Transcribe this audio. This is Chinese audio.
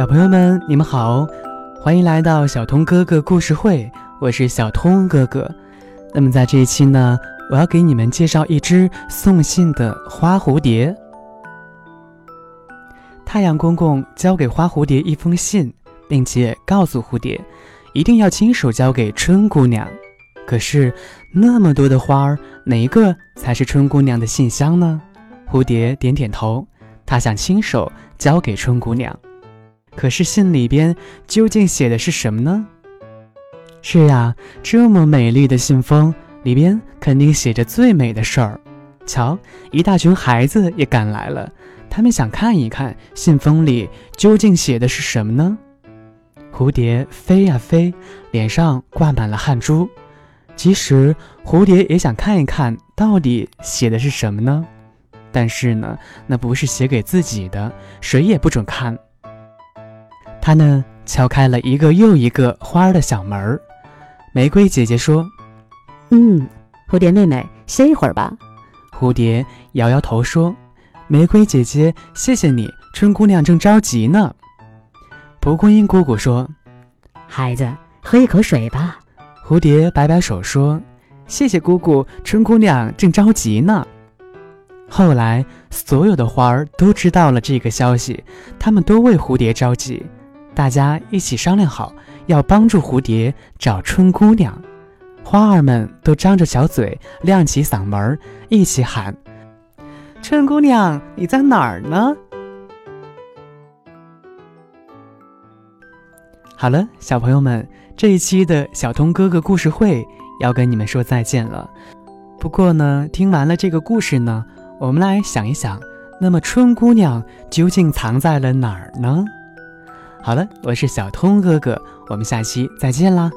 小朋友们，你们好，欢迎来到小通哥哥故事会，我是小通哥哥。那么在这一期呢，我要给你们介绍一只送信的花蝴蝶。太阳公公交给花蝴蝶一封信，并且告诉蝴蝶，一定要亲手交给春姑娘。可是那么多的花儿，哪一个才是春姑娘的信箱呢？蝴蝶点点头，它想亲手交给春姑娘。可是信里边究竟写的是什么呢？是呀，这么美丽的信封里边肯定写着最美的事儿。瞧，一大群孩子也赶来了，他们想看一看信封里究竟写的是什么呢？蝴蝶飞呀飞，脸上挂满了汗珠。其实蝴蝶也想看一看到底写的是什么呢？但是呢，那不是写给自己的，谁也不准看。他呢，敲开了一个又一个花儿的小门儿。玫瑰姐姐说：“嗯，蝴蝶妹妹，歇一会儿吧。”蝴蝶摇摇头说：“玫瑰姐姐，谢谢你，春姑娘正着急呢。”蒲公英姑姑说：“孩子，喝一口水吧。”蝴蝶摆摆手说：“谢谢姑姑，春姑娘正着急呢。”后来，所有的花儿都知道了这个消息，他们都为蝴蝶着急。大家一起商量好，要帮助蝴蝶找春姑娘。花儿们都张着小嘴，亮起嗓门，一起喊：“春姑娘，你在哪儿呢？”好了，小朋友们，这一期的小通哥哥故事会要跟你们说再见了。不过呢，听完了这个故事呢，我们来想一想，那么春姑娘究竟藏在了哪儿呢？好了，我是小通哥哥，我们下期再见啦。